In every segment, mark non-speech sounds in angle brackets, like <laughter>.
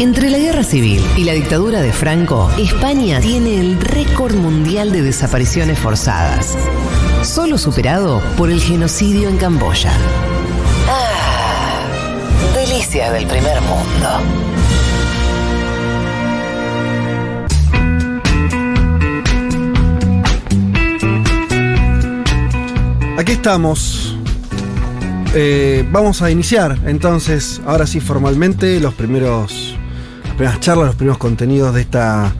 Entre la guerra civil y la dictadura de Franco, España tiene el récord mundial de desapariciones forzadas, solo superado por el genocidio en Camboya. Ah, delicias del primer mundo. Aquí estamos. Eh, vamos a iniciar entonces, ahora sí formalmente, los primeros, primeras charlas, los primeros contenidos de esta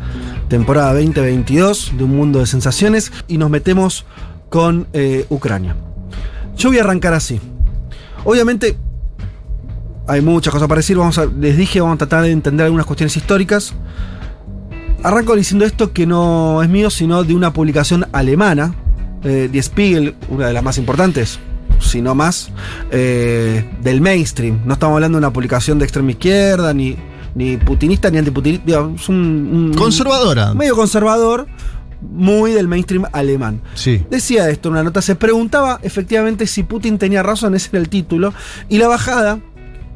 temporada 2022 de Un Mundo de Sensaciones y nos metemos con eh, Ucrania. Yo voy a arrancar así. Obviamente hay muchas cosas para decir, vamos les dije, vamos a tratar de entender algunas cuestiones históricas. Arranco diciendo esto que no es mío, sino de una publicación alemana, eh, Die Spiegel, una de las más importantes, si no más, eh, del mainstream. No estamos hablando de una publicación de extrema izquierda, ni, ni putinista, ni antiputinista. Es un, un- Conservadora. medio conservador, muy del mainstream alemán. Sí. Decía esto en una nota, se preguntaba efectivamente si Putin tenía razón, ese era el título, y la bajada,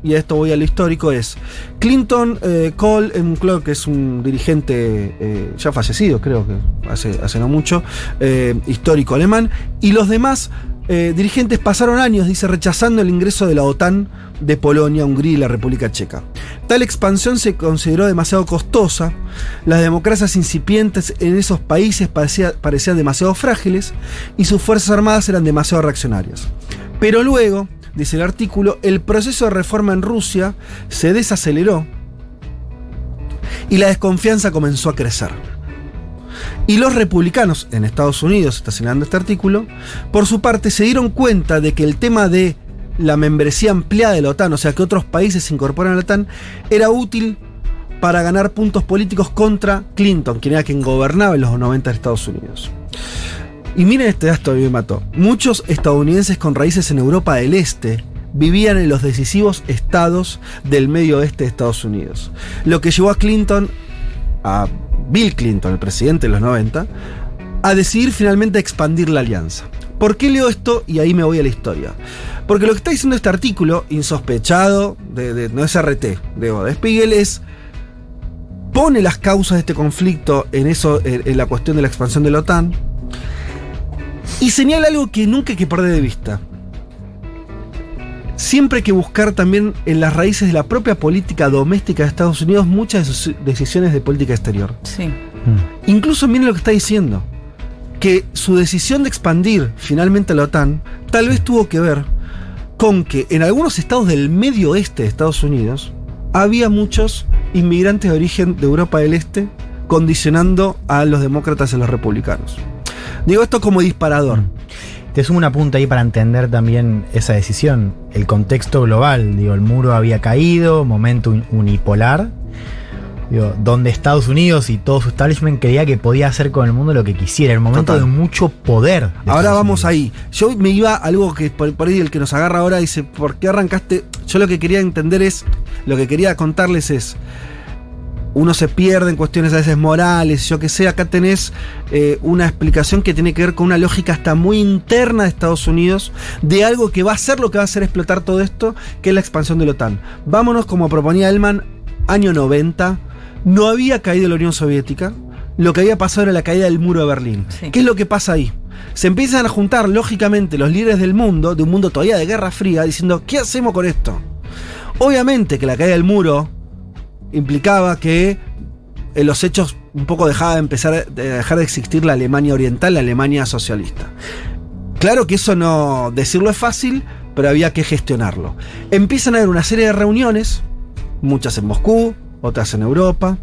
y a esto voy a lo histórico, es Clinton eh, Cole, un club que es un dirigente eh, ya fallecido, creo que hace, hace no mucho, eh, histórico alemán, y los demás eh, dirigentes pasaron años, dice, rechazando el ingreso de la OTAN de Polonia, Hungría y la República Checa. Tal expansión se consideró demasiado costosa, las democracias incipientes en esos países parecía- parecían demasiado frágiles y sus fuerzas armadas eran demasiado reaccionarias. Pero luego, dice el artículo, el proceso de reforma en Rusia se desaceleró y la desconfianza comenzó a crecer. Y los republicanos en Estados Unidos, está señalando este artículo, por su parte se dieron cuenta de que el tema de la membresía ampliada de la OTAN, o sea que otros países se incorporan a la OTAN, era útil para ganar puntos políticos contra Clinton, quien era quien gobernaba en los 90 de Estados Unidos. Y miren este dato mí me mató. Muchos estadounidenses con raíces en Europa del Este vivían en los decisivos estados del medio oeste de Estados Unidos. Lo que llevó a Clinton, a Bill Clinton, el presidente de los 90, a decidir finalmente expandir la alianza. ¿Por qué leo esto? Y ahí me voy a la historia. Porque lo que está diciendo este artículo, insospechado, de, de- no es RT, de, de Spiegel, es pone las causas de este conflicto en eso, en, en la cuestión de la expansión de la OTAN, y señala algo que nunca hay que perder de vista. Siempre hay que buscar también en las raíces de la propia política doméstica de Estados Unidos muchas de sus decisiones de política exterior. Sí. Incluso miren lo que está diciendo. Que su decisión de expandir finalmente la OTAN tal vez tuvo que ver con que en algunos estados del medio oeste de Estados Unidos había muchos inmigrantes de origen de Europa del Este condicionando a los demócratas y a los republicanos. Digo esto como disparador. Te sumo una punta ahí para entender también esa decisión. El contexto global, digo, el muro había caído, momento un- unipolar, digo, donde Estados Unidos y todo su establishment creía que podía hacer con el mundo lo que quisiera, el momento Total. de mucho poder. de Ahora vamos ahí. Yo me iba a algo que por, por ahí el que nos agarra ahora dice, ¿por qué arrancaste? Yo lo que quería entender es, lo que quería contarles es, uno se pierde en cuestiones a veces morales, yo que sé, acá tenés eh, una explicación que tiene que ver con una lógica hasta muy interna de Estados Unidos, de algo que va a ser lo que va a hacer explotar todo esto, que es la expansión de la OTAN. Vámonos, como proponía Elman, año 90, no había caído la Unión Soviética, lo que había pasado era la caída del muro de Berlín. Sí. ¿Qué es lo que pasa ahí? Se empiezan a juntar, lógicamente, los líderes del mundo, de un mundo todavía de guerra fría, diciendo, ¿qué hacemos con esto? Obviamente que la caída del muro implicaba que en los hechos un poco dejaba de empezar de dejar de existir la Alemania oriental, la Alemania socialista. Claro que eso no decirlo es fácil, pero había que gestionarlo. Empiezan a haber una serie de reuniones, muchas en Moscú, otras en Europa,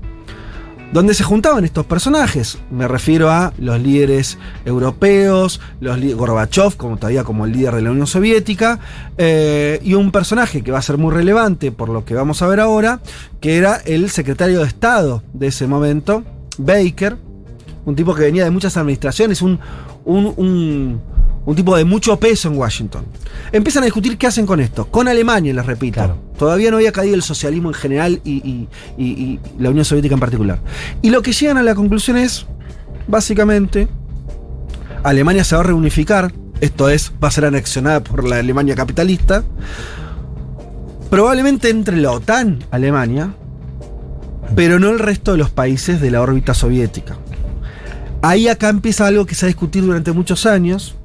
donde se juntaban estos personajes. Me refiero a los líderes europeos, los Gorbachev, como todavía como el líder de la Unión Soviética, eh, y un personaje que va a ser muy relevante por lo que vamos a ver ahora, que era el secretario de Estado de ese momento, Baker, un tipo que venía de muchas administraciones, un, un, un- un tipo de mucho peso en Washington. Empiezan a discutir qué hacen con esto. Con Alemania, les repito. Claro. Todavía no había caído el socialismo en general y, y- y- y la Unión Soviética en particular. Y lo que llegan a la conclusión es, básicamente, Alemania se va a reunificar, esto es, va a ser anexionada por la Alemania capitalista. Probablemente entre la OTAN, Alemania, pero no el resto de los países de la órbita soviética. Ahí acá empieza algo que se ha discutido durante muchos años,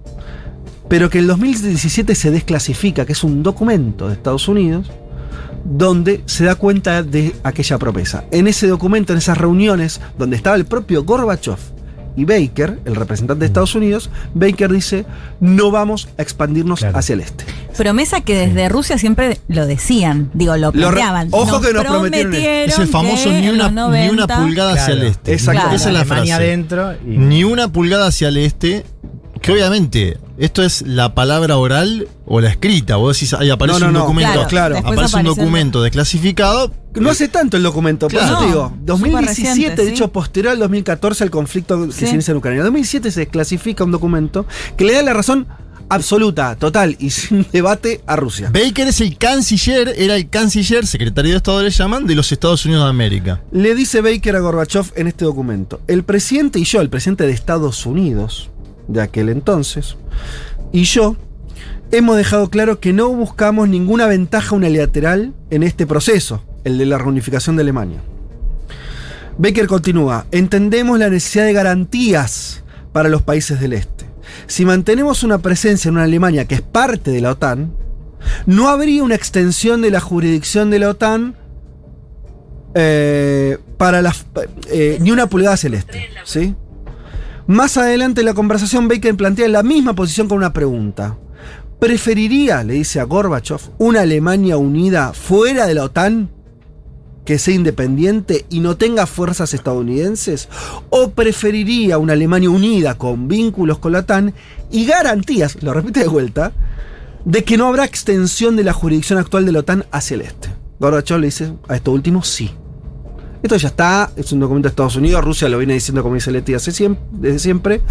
pero que en 2017 se desclasifica, que es un documento de Estados Unidos, donde se da cuenta de aquella promesa. En ese documento, en esas reuniones, donde estaba el propio Gorbachev y Baker, el representante de Estados Unidos, Baker dice, no vamos a expandirnos Claro. hacia el este. Promesa que desde Rusia siempre lo decían, digo, lo planteaban. ojo que nos prometieron Es el famoso ni una, los ni una 90 pulgada hacia el este. Exacto. Esa es la Alemania frase. adentro y- Ni una pulgada hacia el este. Que obviamente, esto es la palabra oral o la escrita. Vos decís, ahí aparece No, no, un no. documento. Claro, claro. Aparece un el- documento desclasificado. No hace tanto el documento, por Claro. eso te digo. No, 2017, súper reciente, de sí. hecho, posterior al 2014 al conflicto que Sí. se inicia en Ucrania. En 2007 se desclasifica un documento que le da la razón absoluta, total y sin <laughs> debate a Rusia. Baker es el canciller, era el canciller, secretario de Estado le llaman, de los Estados Unidos de América. Le dice Baker a Gorbachev en este documento, el presidente y yo, el presidente de Estados Unidos de aquel entonces, y yo, hemos dejado claro que no buscamos ninguna ventaja unilateral en este proceso, el de la reunificación de Alemania. Baker continúa, entendemos la necesidad de garantías para los países del este. Si mantenemos una presencia en una Alemania que es parte de la OTAN, no habría una extensión de la jurisdicción de la OTAN eh, para las eh, ni una pulgada celeste, ¿sí? Más adelante en la conversación Baker plantea la misma posición con una pregunta. ¿Preferiría, le dice a Gorbachev, una Alemania unida fuera de la OTAN que sea independiente y no tenga fuerzas estadounidenses? ¿O preferiría una Alemania unida con vínculos con la OTAN y garantías, lo repite de vuelta, de que no habrá extensión de la jurisdicción actual de la OTAN hacia el este? Gorbachev le dice a esto último sí. Esto ya está, es un documento de Estados Unidos, Rusia lo viene diciendo como dice Leti hace siem- desde siempre.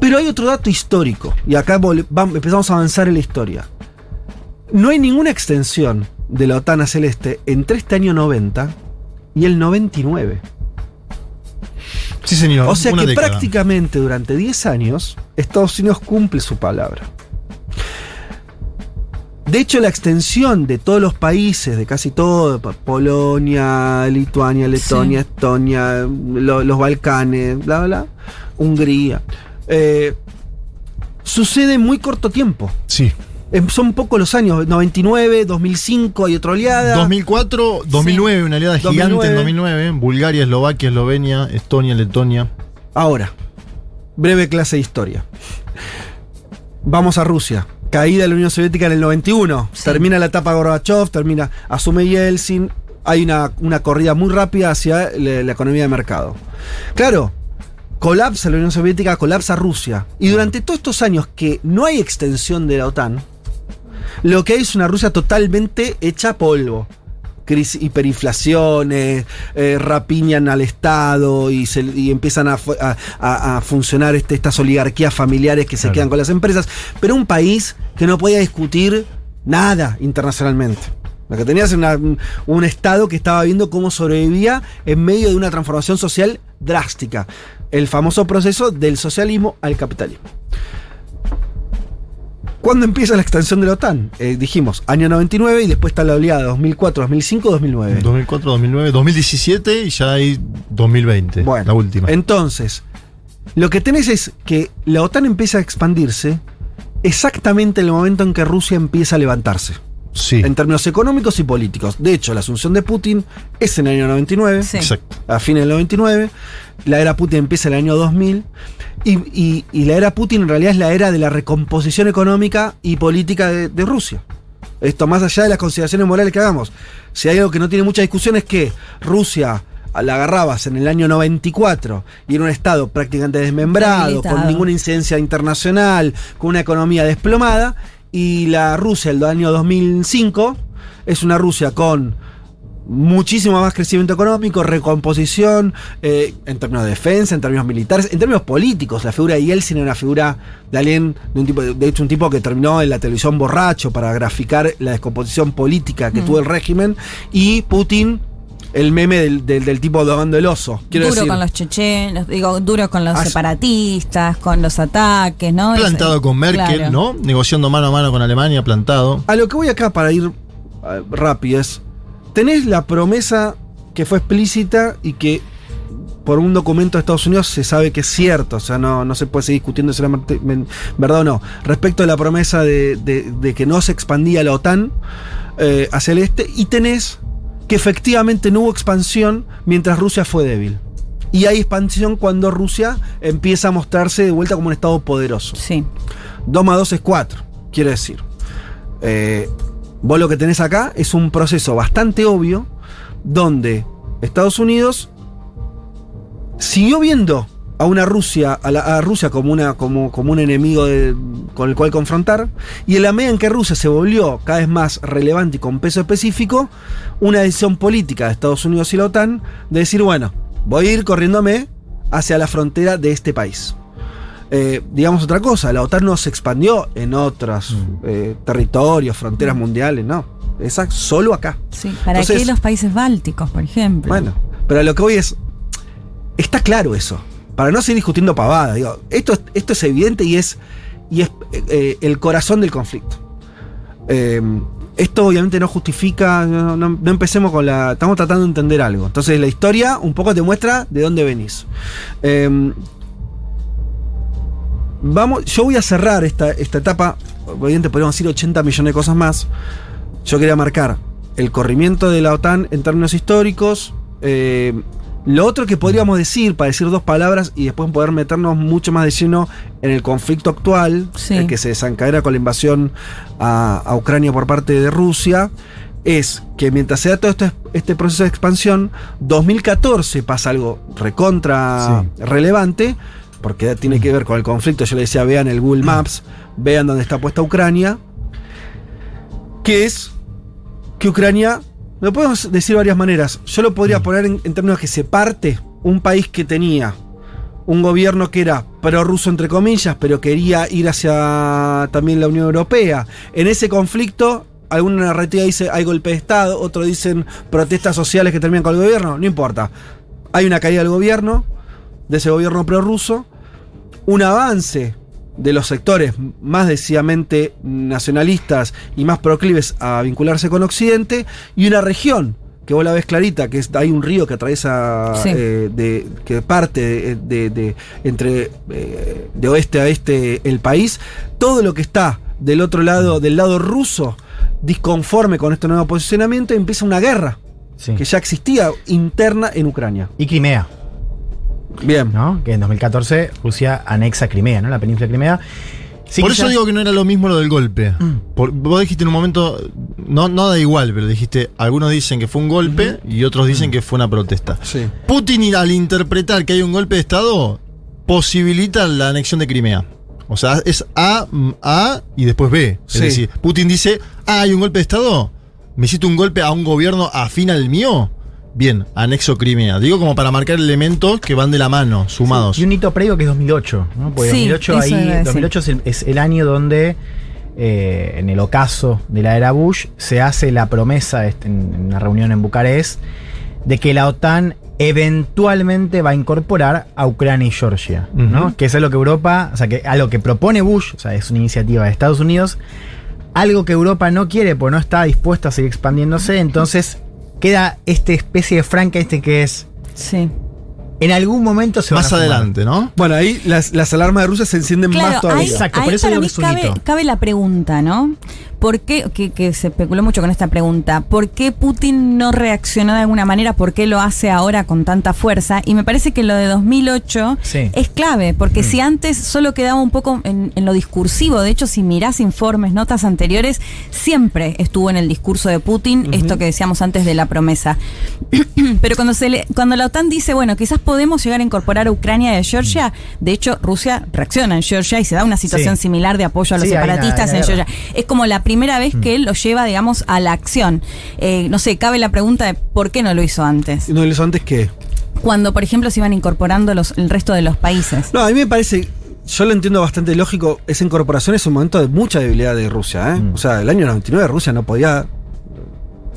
Pero hay otro dato histórico, y acá empezamos a avanzar en la historia. No hay ninguna extensión de la OTAN hacia el este entre este año 90 y el 99. Sí, señor. O sea que década. prácticamente durante 10 años Estados Unidos cumple su palabra. De hecho, la extensión de todos los países, de casi todo, Polonia, Lituania, Letonia, Estonia, lo- los Balcanes, bla, bla, bla, Hungría, eh, sucede en muy corto tiempo. Sí. Eh, Son pocos los años, 99, 2005, hay otra oleada. 2004, 2009, una aliada gigante 2009. en 2009. Bulgaria, Eslovaquia, Eslovenia, Estonia, Letonia. Ahora, breve clase de historia. Vamos a Rusia. Caída de la Unión Soviética en el 91. Sí. Termina la etapa Gorbachev, termina, asume Yeltsin. Hay una, una corrida muy rápida hacia la, la economía de mercado. Claro, colapsa la Unión Soviética, colapsa Rusia. Y durante todos estos años que no hay extensión de la OTAN, lo que hay es una Rusia totalmente hecha polvo. Crisis, hiperinflaciones, eh, rapiñan al Estado y, se- y empiezan a, a- a- a funcionar este- estas oligarquías familiares que se Claro. quedan con las empresas. Pero un país que no podía discutir nada internacionalmente. Lo que tenías era un Estado que estaba viendo cómo sobrevivía en medio de una transformación social drástica. El famoso proceso del socialismo al capitalismo. ¿Cuándo empieza la extensión de la OTAN? Eh, dijimos, año 99 y después está la oleada 2004, 2005, 2009. 2004, 2009, 2017 y ya hay 2020. Bueno, la última. Entonces, lo que tenés es que la OTAN empieza a expandirse exactamente en el momento en que Rusia empieza a levantarse. sí. En términos económicos y políticos. De hecho, la asunción de Putin es en el año 99. Sí. Exacto. a fines del 99. La era Putin empieza en el año 2000. Y, y- y la era Putin en realidad es la era de la recomposición económica y política de, de Rusia. Esto más allá de las consideraciones morales que hagamos. Si hay algo que no tiene mucha discusión es que Rusia la agarrabas en el año 94 y era un estado prácticamente desmembrado, con ninguna incidencia internacional, con una economía desplomada, y la Rusia del año 2005 es una Rusia con muchísimo más crecimiento económico, recomposición, eh, en términos de defensa, en términos militares, en términos políticos. La figura de Yeltsin era una figura de alguien, de, un tipo, de hecho un tipo que terminó en la televisión borracho para graficar la descomposición política que Mm. tuvo el régimen, y Putin, el meme del, del- del tipo dogando el oso. Quiero duro decir, con los chechenos, digo, duro con los separatistas, con los ataques, ¿no? Plantado Es- con Merkel, claro. ¿no? Negociando mano a mano con Alemania, plantado. A lo que voy acá para ir rápido es, tenés la promesa que fue explícita y que por un documento de Estados Unidos se sabe que es cierto, o sea, no, no se puede seguir discutiendo si era verdad o no. Respecto a la promesa de, de- de que no se expandía la OTAN eh, hacia el este, y tenés que efectivamente no hubo expansión mientras Rusia fue débil. Y hay expansión cuando Rusia empieza a mostrarse de vuelta como un Estado poderoso. Sí. 2 más 2 es 4, quiere decir. Eh, vos lo que tenés acá es un proceso bastante obvio donde Estados Unidos siguió viendo a una Rusia, a, la- a Rusia como, una, como, como un enemigo de- con el cual confrontar, y en la medida en que Rusia se volvió cada vez más relevante y con peso específico, una decisión política de Estados Unidos y la OTAN de decir, bueno, voy a ir corriéndome hacia la frontera de este país. Eh, digamos otra cosa, la OTAN no se expandió en otros eh, territorios, fronteras mundiales, no. Esa solo acá. Sí. ¿Para Entonces- qué los países bálticos, por ejemplo? Bueno, pero lo que voy es. Está claro eso. Para no seguir discutiendo pavadas, digo, esto, es- esto es evidente y es, y es eh, el corazón del conflicto. Eh, esto obviamente no justifica, no, empecemos con la... Estamos tratando de entender algo. Entonces la historia un poco te muestra de dónde venís. Eh, vamos, yo voy a cerrar esta, esta etapa, obviamente podríamos decir 80 millones de cosas más. Yo quería marcar el corrimiento de la OTAN en términos históricos. eh, lo otro que podríamos decir, para decir dos palabras y después poder meternos mucho más de lleno en el conflicto actual, Sí. el que se desencadena con la invasión a, a Ucrania por parte de Rusia, es que mientras se da todo este, este proceso de expansión, 2014 pasa algo recontra relevante, porque tiene que ver con el conflicto. Yo le decía, vean el Google Maps, vean dónde está puesta Ucrania, que es que Ucrania, lo podemos decir de varias maneras. Yo lo podría poner en, en términos que se parte un país que tenía un gobierno que era prorruso entre comillas, pero quería ir hacia también la Unión Europea. En ese conflicto, alguna narrativa dice hay golpe de Estado, otros dicen protestas sociales que terminan con el gobierno, no importa. Hay una caída del gobierno, de ese gobierno prorruso, un avance de los sectores más decididamente nacionalistas y más proclives a vincularse con Occidente y una región que vos la ves clarita, que es, hay un río que atraviesa, Sí. eh, de, que parte de, de- de- entre eh, de oeste a este el país, todo lo que está del otro lado, del lado ruso, disconforme con este nuevo posicionamiento, empieza una guerra Sí. que ya existía interna en Ucrania. Y Crimea, Bien. ¿no? Que en 2014 Rusia anexa Crimea, ¿no? La península de Crimea. Sí, Por quizás- eso digo que no era lo mismo lo del golpe. Por- vos dijiste en un momento, no, no da igual, pero dijiste, algunos dicen que fue un golpe y otros dicen que fue una protesta. Sí. Putin al interpretar que hay un golpe de Estado, posibilita la anexión de Crimea. O sea, es A, mm, A y después B. Es Sí. decir, Putin dice, ah, hay un golpe de Estado, me hiciste un golpe a un gobierno afín al mío. Bien, anexo Crimea. Digo como para marcar elementos que van de la mano, sumados. Y un hito previo que es 2008, ¿no? Porque Sí, 2008 eso ahí, iba a decir. 2008 es el, es el año donde eh, en el ocaso de la era Bush se hace la promesa este, en, en una reunión en Bucarest de que la OTAN eventualmente va a incorporar a Ucrania y Georgia, ¿no? Que es algo que Europa, o sea, que algo que propone Bush, o sea, es una iniciativa de Estados Unidos, algo que Europa no quiere porque no está dispuesta a seguir expandiéndose, entonces queda esta especie de Frankenstein que es Sí. en algún momento se van Más a sumar. adelante, ¿no? Bueno, ahí las, las alarmas de Rusia se encienden más todavía. ahí, Exacto, por eso para digo mí que es un cabe, hito. cabe la pregunta, ¿no? ¿Por qué, que, que se especuló mucho con esta pregunta, ¿por qué Putin no reaccionó de alguna manera? ¿Por qué lo hace ahora con tanta fuerza? Y me parece que lo de 2008 Sí. es clave, porque si antes solo quedaba un poco en, en lo discursivo, de hecho si mirás informes, notas anteriores, siempre estuvo en el discurso de Putin esto que decíamos antes de la promesa. <clears throat> Pero cuando, se le, cuando la OTAN dice, bueno, quizás podemos llegar a incorporar a Ucrania y a Georgia, de hecho Rusia reacciona en Georgia y se da una situación Sí. similar de apoyo a los Sí, separatistas en Georgia. Es como la primera vez que él lo lleva, digamos, a la acción. Eh, no sé, cabe la pregunta de por qué no lo hizo antes. No lo hizo antes que. Cuando, por ejemplo, se iban incorporando los, el resto de los países. No, a mí me parece. Yo lo entiendo bastante lógico. Esa incorporación es un momento de mucha debilidad de Rusia. ¿eh? Mm. O sea, el año 99 Rusia no podía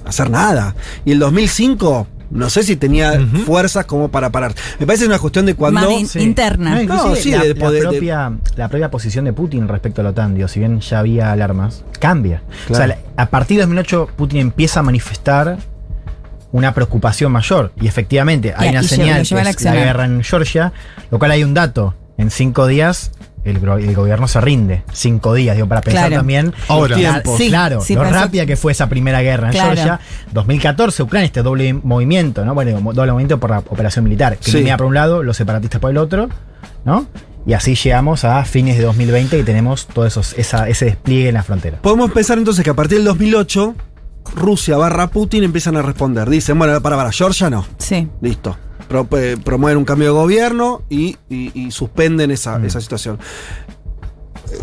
hacer nada. Y el 2005, no sé si tenía fuerzas como para parar. Me parece una cuestión de cuando. Interna. No, sí, la, de la de- propia, la propia posición de Putin respecto a la OTAN, digo, si bien ya había alarmas, cambia. O sea, a partir de 2008 Putin empieza a manifestar una preocupación mayor. Y efectivamente, hay una señal que es la guerra en Georgia, lo cual hay un dato. En cinco días el, gobierno se rinde. Cinco días, digo, para pensar Claro. también. Ahora. Tiempos. Sí, claro, sí, lo rápida que fue esa primera guerra en Claro. Georgia. 2014, Ucrania, este doble movimiento, ¿no? Bueno, doble movimiento por la operación militar. Sí. Crimea por un lado, los separatistas por el otro, ¿no? Y así llegamos a fines de 2020 y tenemos todo esos, esa- ese despliegue en la frontera. Podemos pensar entonces que a partir del 2008, Rusia barra Putin empiezan a responder. Dicen, bueno, para, para, Georgia no. Sí. Listo. Pro- eh, promueven un cambio de gobierno y, y- y suspenden esa, Mm. esa situación.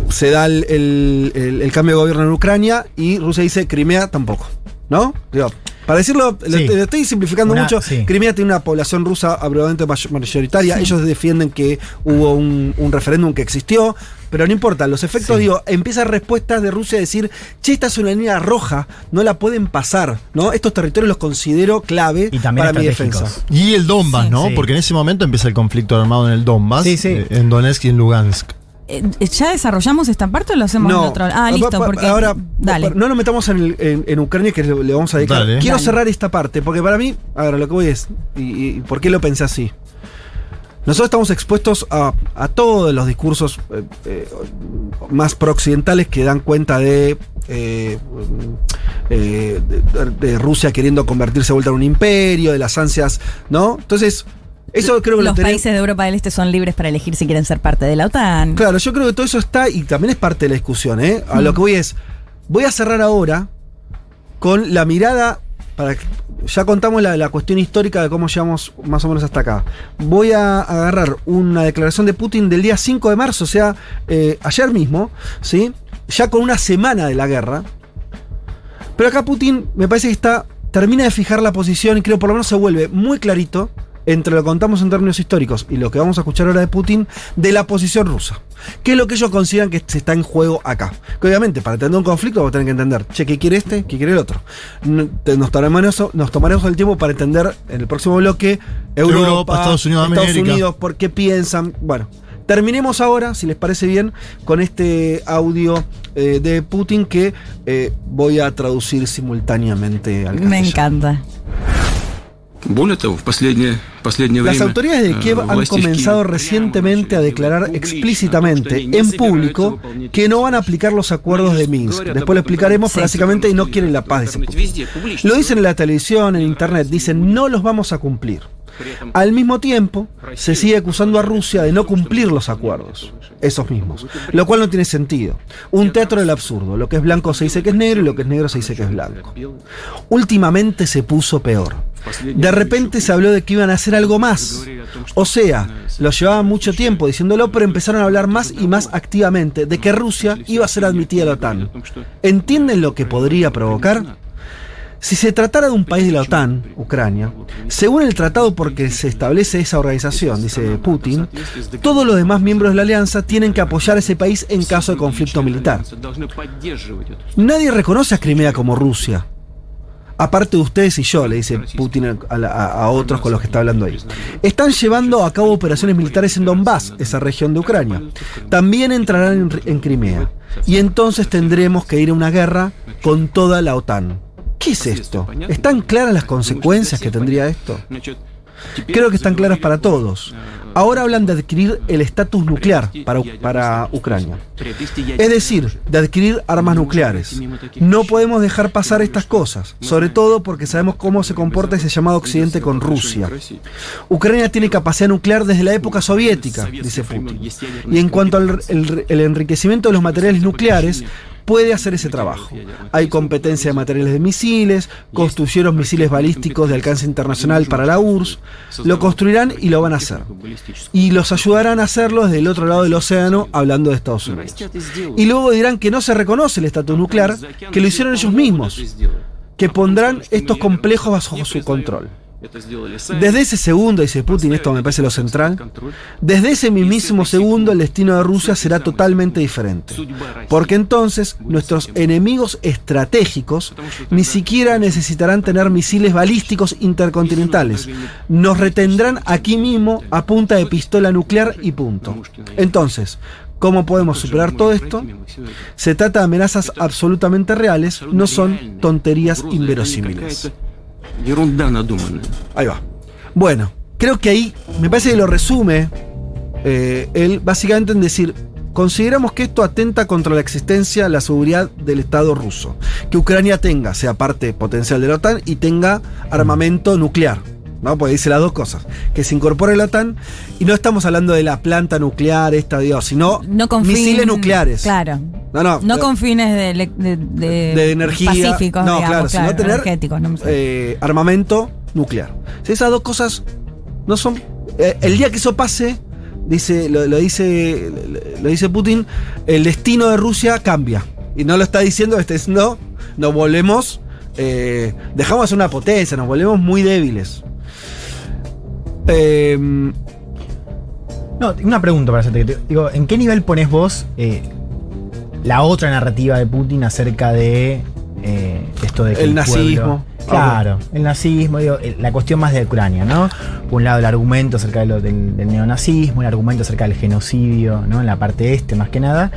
Se da el, el- el- el cambio de gobierno en Ucrania y Rusia dice Crimea tampoco. ¿No? Digo, para decirlo, lo estoy simplificando Una- mucho. sí. Crimea tiene una población rusa abrumadamente may- mayoritaria. Sí. Ellos defienden que hubo un, un referéndum que existió. Pero no importa, los efectos, Sí. digo, empiezan respuestas de Rusia a decir, che, esta es una línea roja, no la pueden pasar, ¿no? Estos territorios los considero clave Y también para mi defensa. Y el Donbass, Sí. ¿no? Sí. Porque en ese momento empieza el conflicto armado en el Donbass, Sí, sí. eh, en Donetsk y en Lugansk. Eh, ¿Ya desarrollamos esta parte o lo hacemos en otro? Ah, listo, porque. Ahora, Dale. no nos metamos en, el- en- en Ucrania que le, le vamos a dedicar. Dale. Quiero Dale. cerrar esta parte, porque para mí, a ver, lo que voy es, y, y por qué lo pensé así. Nosotros estamos expuestos a, a todos los discursos eh, eh, más prooccidentales que dan cuenta de, eh, eh, de, de Rusia queriendo convertirse de vuelta en un imperio, de las ansias, ¿no? Entonces, eso creo que lo Los países de Europa del Este son libres para elegir si quieren ser parte de la OTAN. Claro, yo creo que todo eso está y también es parte de la discusión, ¿eh? A lo Mm. que voy es, voy a cerrar ahora con la mirada, para que- ya contamos la, cuestión histórica de cómo llegamos más o menos hasta acá. Voy a agarrar una declaración de Putin del día 5 de marzo, o sea, eh, ayer mismo, ¿sí? Ya con una semana de la guerra. Pero acá Putin me parece que está, termina de fijar la posición y creo por lo menos se vuelve muy clarito entre lo que contamos en términos históricos y lo que vamos a escuchar ahora de Putin de la posición rusa. ¿Qué es lo que ellos consideran que se está en juego acá? Que obviamente para entender un conflicto vamos a tener que entender, che, ¿qué quiere este? ¿Qué quiere el otro? Nos tomaremos, nos tomaremos el tiempo para entender en el próximo bloque Europa, Europa, Estados Unidos América. Unidos, por qué piensan. Bueno, terminemos ahora, si les parece bien, con este audio eh, de Putin que eh, voy a traducir simultáneamente al Me castellano. encanta. Более того, в последнее, последнее Las время autoridades de э, Kiev han власти в comenzado Киеве recientemente a прямо declarar начали говорить explícitamente публично о том, что они en не público собираются выполнять que no van a эти aplicar los acuerdos de Они Minsk. говорят Después об lo этом explicaremos, Sí. pero básicamente y no quieren la в paz. dice интернете, Putin. везде, публично. Lo dicen en la televisión, en internet, dicen no los vamos a cumplir. Al mismo tiempo, se sigue acusando a Rusia de no cumplir los acuerdos, esos mismos, lo cual no tiene sentido. Un teatro del absurdo, lo que es blanco se dice que es negro y lo que es negro se dice que es blanco. Últimamente se puso peor. De repente se habló de que iban a hacer algo más. O sea, lo llevaban mucho tiempo diciéndolo, pero empezaron a hablar más y más activamente de que Rusia iba a ser admitida a la OTAN. ¿Entienden lo que podría provocar? Si se tratara de un país de la OTAN, Ucrania, según el tratado por que se establece esa organización, dice Putin, todos los demás miembros de la alianza tienen que apoyar a ese país en caso de conflicto militar. Nadie reconoce a Crimea como Rusia. Aparte de ustedes y yo, le dice Putin a, otros con los que está hablando ahí. Están llevando a cabo operaciones militares en Donbass, esa región de Ucrania. También entrarán en, en Crimea. Y entonces tendremos que ir a una guerra con toda la OTAN. ¿Qué es esto? ¿Están claras las consecuencias que tendría esto? Creo que están claras para todos. Ahora hablan de adquirir el estatus nuclear para, Ucrania. Es decir, de adquirir armas nucleares. No podemos dejar pasar estas cosas, sobre todo porque sabemos cómo se comporta ese llamado Occidente con Rusia. Ucrania tiene capacidad nuclear desde la época soviética, dice Putin. Y en cuanto al enriquecimiento de los materiales nucleares, puede hacer ese trabajo. Hay competencia de materiales de misiles, construyeron misiles balísticos de alcance internacional para la URSS, lo construirán y lo van a hacer. Y los ayudarán a hacerlo desde el otro lado del océano, hablando de Estados Unidos. Y luego dirán que no se reconoce el estatus nuclear, que lo hicieron ellos mismos, que pondrán estos complejos bajo su control. Desde ese segundo, dice Putin, esto me parece lo central, desde ese mismísimo segundo el destino de Rusia será totalmente diferente. Porque entonces nuestros enemigos estratégicos ni siquiera necesitarán tener misiles balísticos intercontinentales. Nos retendrán aquí mismo a punta de pistola nuclear y punto. Entonces, ¿cómo podemos superar todo esto? Se trata de amenazas absolutamente reales, no son tonterías inverosímiles. ерунда надуманная. Ahí va. Bueno, creo que ahí me parece que lo resume eh, él básicamente en decir, consideramos que esto atenta contra la existencia, la seguridad del Estado ruso. Que Ucrania tenga, sea parte potencial de la OTAN y tenga armamento nuclear. ¿No? Porque dice las dos cosas. Que se incorpore la OTAN y no estamos hablando de la planta nuclear, esta, Dios, sino No con fin- misiles nucleares. Claro. No, no. No con fines de, ele- de, de- de energía. pacíficos, no, digamos, claro, sino tener no sé. eh, armamento nuclear. Si esas dos cosas no son. eh, el día que eso pase, dice, lo, lo dice, lo, lo dice Putin, el destino de Rusia cambia. Y no lo está diciendo, está diciendo, nos volvemos. eh, dejamos de ser una potencia, nos volvemos muy débiles. Eh, No, una pregunta para hacerte. que te- Digo, ¿en qué nivel pones vos eh, la otra narrativa de Putin acerca de eh, esto de que El el, nazismo. pueblo- claro, el nazismo, digo, el- la cuestión más de Ucrania, ¿no? Por un lado el argumento acerca de lo- del, del neonazismo, el argumento acerca del genocidio, ¿no? En la parte este más que nada.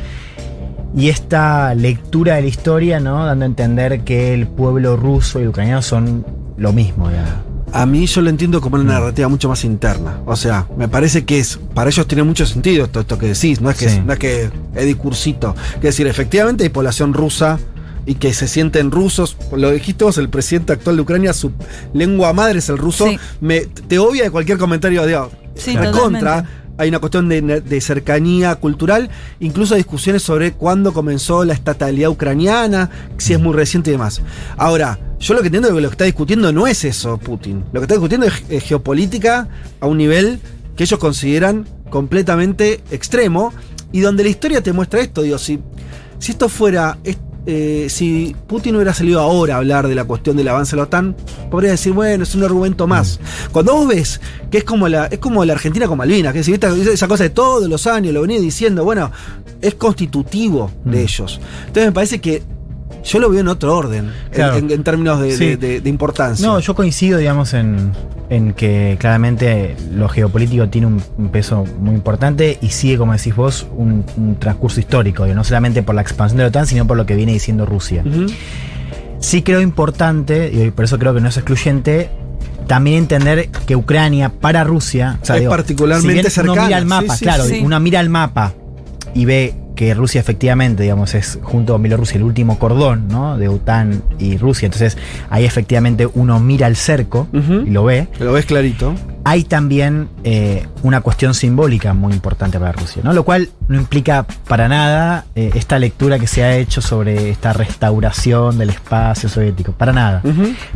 Y esta lectura de la historia, ¿no? Dando a entender que el pueblo ruso y el ucraniano son lo mismo, digamos. A mí yo lo entiendo como una narrativa mucho más interna. O sea, me parece que es. Para ellos tiene mucho sentido esto, esto que decís. No es que, Sí. no es que es discursito. Es decir, efectivamente hay población rusa y que se sienten rusos. Lo dijiste vos, el presidente actual de Ucrania, su lengua madre es el ruso. Sí. Me, te obvia de cualquier comentario de Sí, contra. totalmente. Hay una cuestión de, de cercanía cultural, incluso discusiones sobre cuándo comenzó la estatalidad ucraniana, si es muy reciente y demás. Ahora, yo lo que entiendo es que lo que está discutiendo no es eso, Putin. Lo que está discutiendo es, es geopolítica a un nivel que ellos consideran completamente extremo y donde la historia te muestra esto. Digo, si, si esto fuera. eh, si Putin hubiera salido ahora a hablar de la cuestión del avance de la OTAN, podría decir, bueno, es un argumento más. Cuando vos ves que es como la, es como la Argentina con Malvinas, que si viste esa cosa de todos los años, lo venía diciendo, bueno, es constitutivo de Mm. ellos. Entonces me parece que yo lo veo en otro orden, en- Claro. en, en términos de, Sí. de- de- de importancia. No, yo coincido, digamos, en, en que claramente lo geopolítico tiene un, un peso muy importante y sigue, como decís vos, un, un transcurso histórico, no solamente por la expansión de la OTAN, sino por lo que viene diciendo Rusia. Sí creo importante, y por eso creo que no es excluyente, también entender que Ucrania para Rusia o sea, Es particularmente si bien Uno cercana, mira el mapa, sí, sí, claro, sí. uno mira el mapa y ve que Rusia efectivamente, digamos, es junto con Bielorrusia el último cordón, ¿no? De OTAN y Rusia. Entonces ahí efectivamente uno mira el cerco y lo ve. Lo ves clarito. Hay también eh, una cuestión simbólica muy importante para Rusia, ¿no? Lo cual no implica para nada eh, esta lectura que se ha hecho sobre esta restauración del espacio soviético. Para nada.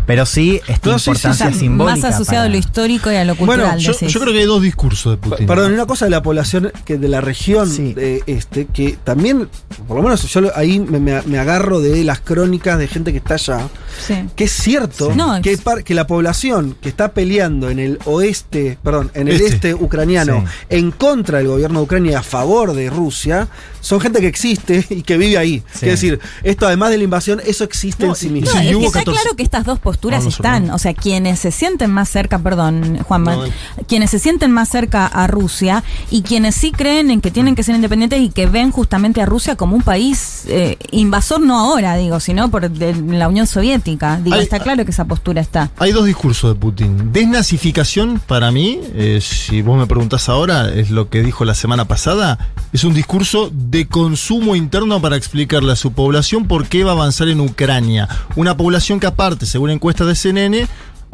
Pero sí esta No, sí, sí, importancia simbólica. más asociado para- a lo histórico y a lo Bueno, cultural. yo, decís. yo creo que hay dos discursos de Putin. Perdón, una cosa de la población que de la región Sí. de este, que también, por lo menos yo ahí me, me- me agarro de las crónicas de gente que está allá, Sí. que es cierto Sí. No, que, es- par- que la población que está peleando en el oeste, perdón, en el este, Este. ucraniano Sí. en contra del gobierno de Ucrania y a favor de Rusia, son gente que existe <laughs> y que vive ahí. Sí. Es decir, esto además de la invasión, eso existe No, en sí mismo. No, Sí, es hubo que está 14. claro que estas dos posturas No, están, o sea, quienes se sienten más cerca, perdón, Juan, No, no. quienes se sienten más cerca a Rusia y quienes sí creen en que tienen que ser independientes y que ven justamente a Rusia como un país eh, invasor, no ahora, digo, sino por de la Unión Soviética. Digo, Hay- está claro que esa postura está. Hay dos discursos de Putin. Desnazificación, para mí, eh, si vos me preguntás ahora, es lo que dijo la semana pasada, es un discurso de consumo interno para explicarle a su población por qué va a avanzar en Ucrania. Una población que aparte, según encuestas de CNN,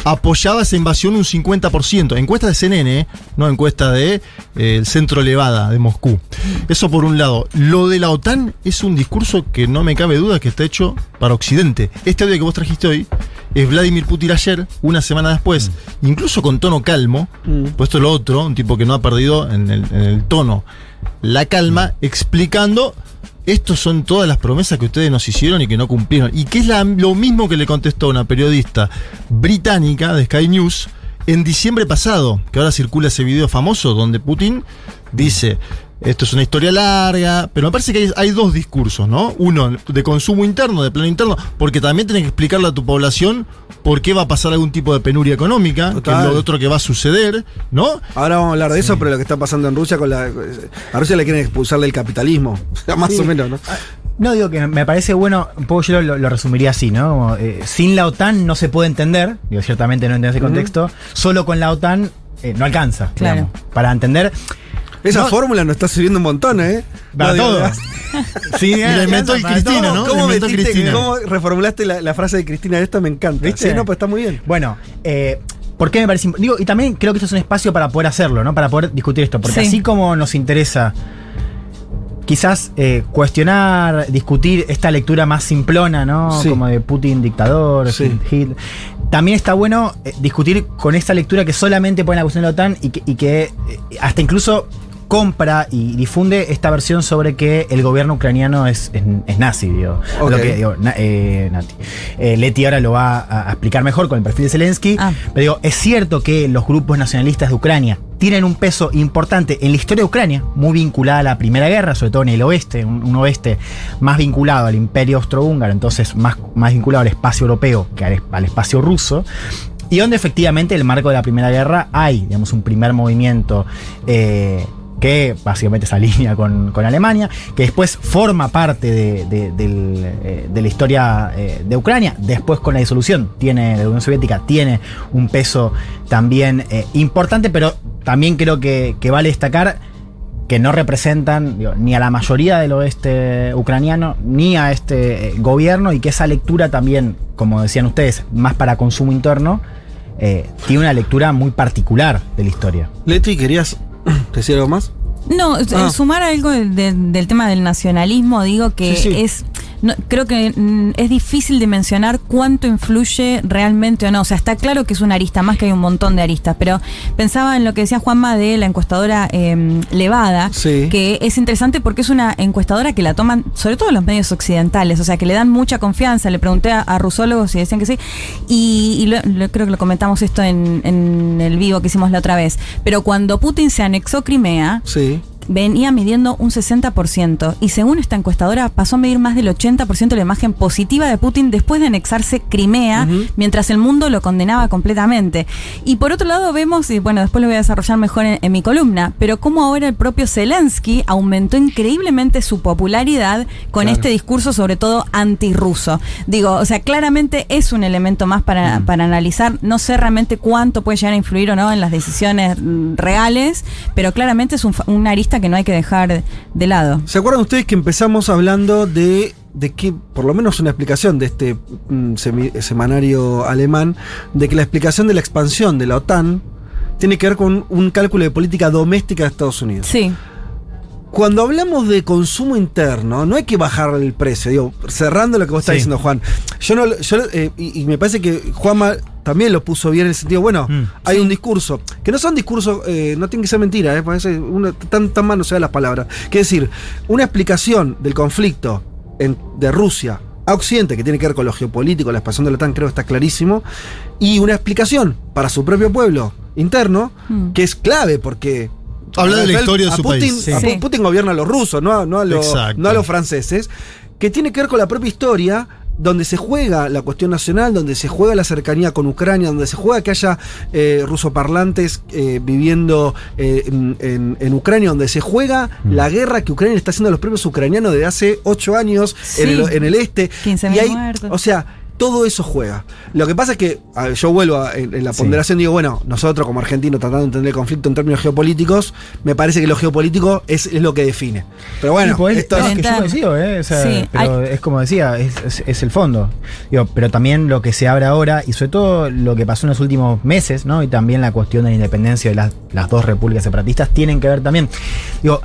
apoyaba esa invasión un 50%. Encuesta de CNN, ¿eh? no encuesta de eh, el Centro Levada de Moscú. Eso por un lado. Lo de la OTAN es un discurso que no me cabe duda que está hecho para Occidente. Este audio que vos trajiste hoy es Vladimir Putin ayer, una semana después, incluso con tono calmo, Mm. puesto lo otro, un tipo que no ha perdido en el, en el tono la calma, explicando estos son todas las promesas que ustedes nos hicieron y que no cumplieron. Y que es lo mismo que le contestó una periodista británica de Sky News en diciembre pasado, que ahora circula ese video famoso donde Putin dice, esto es una historia larga, pero me parece que hay, hay dos discursos, ¿no? Uno de consumo interno, de plano interno, porque también tenés que explicarle a tu población por qué va a pasar algún tipo de penuria económica, que Total. es lo otro que va a suceder, ¿no? Ahora vamos a hablar de eso, pero lo que está pasando en Rusia con la. A Rusia le quieren expulsar del capitalismo. <laughs> Más o menos, ¿no? No, digo que me parece bueno, un poco yo lo, lo resumiría así, ¿no? Como, eh, sin la OTAN no se puede entender, digo, ciertamente no entiendo ese contexto, solo con la OTAN eh, no alcanza, Claro. digamos, para entender. Esa No. fórmula nos está sirviendo un montón, ¿eh? Para No, todo. <laughs> Sí, Y la inventó alcanza para Cristina. ¿no? ¿Cómo, Lo inventó metiste- Cristina. cómo reformulaste la, la frase de Cristina? Esta me encanta. ¿Viste? Sí, no, pues está muy bien. Bueno, eh, ¿por qué me parece Digo, y también creo que esto es un espacio para poder hacerlo, ¿no? Para poder discutir esto. Porque Sí. así como nos interesa quizás eh, cuestionar, discutir esta lectura más simplona, ¿no? Sí. Como de Putin dictador, Sí. Hitler. También está bueno eh, discutir con esta lectura que solamente pone la cuestión de la OTAN y que, y que, eh, hasta incluso compra y difunde esta versión sobre que el gobierno ucraniano es, es, es nazi, digo. Ok. Lo que, digo, na- eh, Nati. Eh, Leti ahora lo va a, a explicar mejor con el perfil de Zelensky. Ah. Pero digo, es cierto que los grupos nacionalistas de Ucrania tienen un peso importante en la historia de Ucrania, muy vinculada a la Primera Guerra, sobre todo en el oeste, un, un oeste más vinculado al imperio austrohúngaro, entonces más, más vinculado al espacio europeo que al espacio ruso. Y donde efectivamente en el marco de la Primera Guerra hay, digamos, un primer movimiento eh, que básicamente se alinea con, con Alemania, que después forma parte de, de- eh, la historia eh, de Ucrania, después con la disolución tiene, la Unión Soviética tiene un peso también eh, importante, pero también creo que, que vale destacar que no representan ni a la mayoría del oeste ucraniano, ni a este gobierno, y que esa lectura también, como decían ustedes, más para consumo interno, tiene una lectura muy particular de la historia. Leti, ¿querías <clears throat> decir algo más? No, Ah. sumar algo de- de- del tema del nacionalismo, digo que Sí, sí. es. No, creo que mm, es difícil de mencionar cuánto influye realmente o no. O sea, está claro que es una arista, más que hay un montón de aristas, pero pensaba en lo que decía Juanma de la encuestadora eh, Levada, Sí. que es interesante porque es una encuestadora que la toman, sobre todo los medios occidentales, o sea, que le dan mucha confianza. Le pregunté a, a rusólogos y decían que sí, y, y lo- lo- creo que lo comentamos esto en, en el vivo que hicimos la otra vez. Pero cuando Putin se anexó Crimea, Sí. Venía midiendo un 60% y según esta encuestadora pasó a medir más del 80% de la imagen positiva de Putin después de anexarse Crimea, mientras el mundo lo condenaba completamente. Y por otro lado vemos, y bueno, después lo voy a desarrollar mejor en, en mi columna, pero cómo ahora el propio Zelensky aumentó increíblemente su popularidad con Claro. este discurso sobre todo antirruso. Digo, o sea, claramente es un elemento más para, para analizar. No sé realmente cuánto puede llegar a influir o no en las decisiones mm, reales, pero claramente es un una arista que no hay que dejar de lado. ¿Se acuerdan ustedes que empezamos hablando de, de que, por lo menos una explicación de este mm, semi- semanario alemán, de que la explicación de la expansión de la OTAN tiene que ver con un cálculo de política doméstica de Estados Unidos? Sí, Cuando hablamos de consumo interno, no hay que bajar el precio. Digo, cerrando lo que vos estás diciendo, Juan. Yo no, yo, eh, y, y me parece que Juanma también lo puso bien en el sentido, bueno, Mm. hay un discurso, que no son discursos, eh, no tienen que ser mentiras, eh, parece uno, tan, tan mal no se dan las palabras. Que decir, una explicación del conflicto en- de Rusia a Occidente, que tiene que ver con lo geopolítico, la expansión de la OTAN, creo que está clarísimo, y una explicación para su propio pueblo interno, Mm. que es clave, porque Habla de la historia de su Putin, país. Sí. a. Putin gobierna a los rusos, no a, no a los, no a los franceses, que tiene que ver con la propia historia, donde se juega la cuestión nacional, donde se juega la cercanía con Ucrania, donde se juega que haya eh, rusoparlantes eh, viviendo eh, en, en- Ucrania, donde se juega Mm. la guerra que Ucrania está haciendo a los propios ucranianos desde hace ocho años Sí. en, el, en el este. 15.000 Y hay- muertos. O sea, todo eso juega. Lo que pasa es que ver, yo vuelvo a- en, en la Sí. ponderación, digo, bueno, nosotros como argentinos tratando de entender el conflicto en términos geopolíticos, me parece que lo geopolítico es, es lo que define. Pero bueno, Sí, pues, esto es es- que yo Oriental. coincido, ¿eh? O sea, Sí, pero es como decía, es, es- es el fondo. Digo, pero también lo que se abre ahora, y sobre todo lo que pasó en los últimos meses, ¿no? Y también la cuestión de la independencia de las, las dos repúblicas separatistas, tienen que ver también. Digo,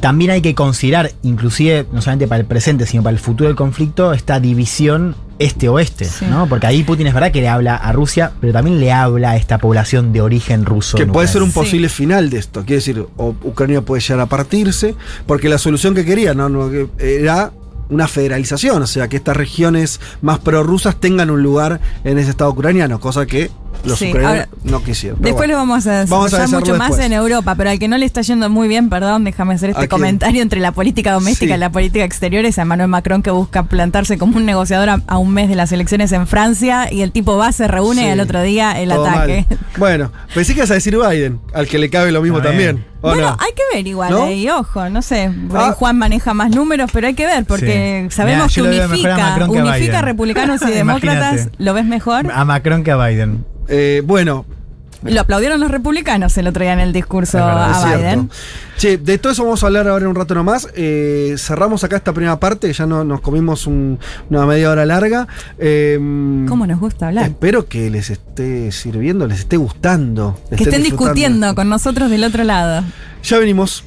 también hay que considerar, inclusive, no solamente para el presente, sino para el futuro del conflicto, esta división este-oeste, Sí. ¿no? Porque ahí Putin es verdad que le habla a Rusia, pero también le habla a esta población de origen ruso. que puede ser un posible final de esto. Quiere decir, o Ucrania puede llegar a partirse, porque la solución que quería no, era una federalización, o sea, que estas regiones más prorrusas tengan un lugar en ese estado ucraniano, cosa que Los Sí, ucranianos ahora- no quisieron. Después bueno. lo vamos a Vamos a desarrollar mucho más en Europa, pero al que no le está yendo muy bien, perdón, déjame hacer ¿A este comentario entre la política doméstica Sí. y la política exterior, es a Emmanuel Macron que busca plantarse como un negociador a, a un mes de las elecciones en Francia y el tipo va, se reúne Sí. y al otro día el Todo ataque. mal. Bueno, pensé que ibas a decir Biden, al que le cabe lo mismo también. bien. ¿o Bueno, no? hay que ver igual, ¿No? ahí, ojo, no sé, Ah. Juan maneja más números, pero hay que ver, porque Sí. sabemos Mirá, que a unifica, que a republicanos y <laughs> demócratas. ¿lo ves mejor? A Macron que a Biden. Eh, bueno, Lo aplaudieron los republicanos el otro día en el discurso verdad, a. Biden. Che, de todo eso vamos a hablar ahora en un rato nomás. Eh, cerramos acá esta primera parte, ya no, nos comimos un- una media hora larga. Eh, ¿Cómo nos gusta hablar? Espero que les esté sirviendo, les esté gustando. Que estén discutiendo con nosotros del otro lado. Ya venimos.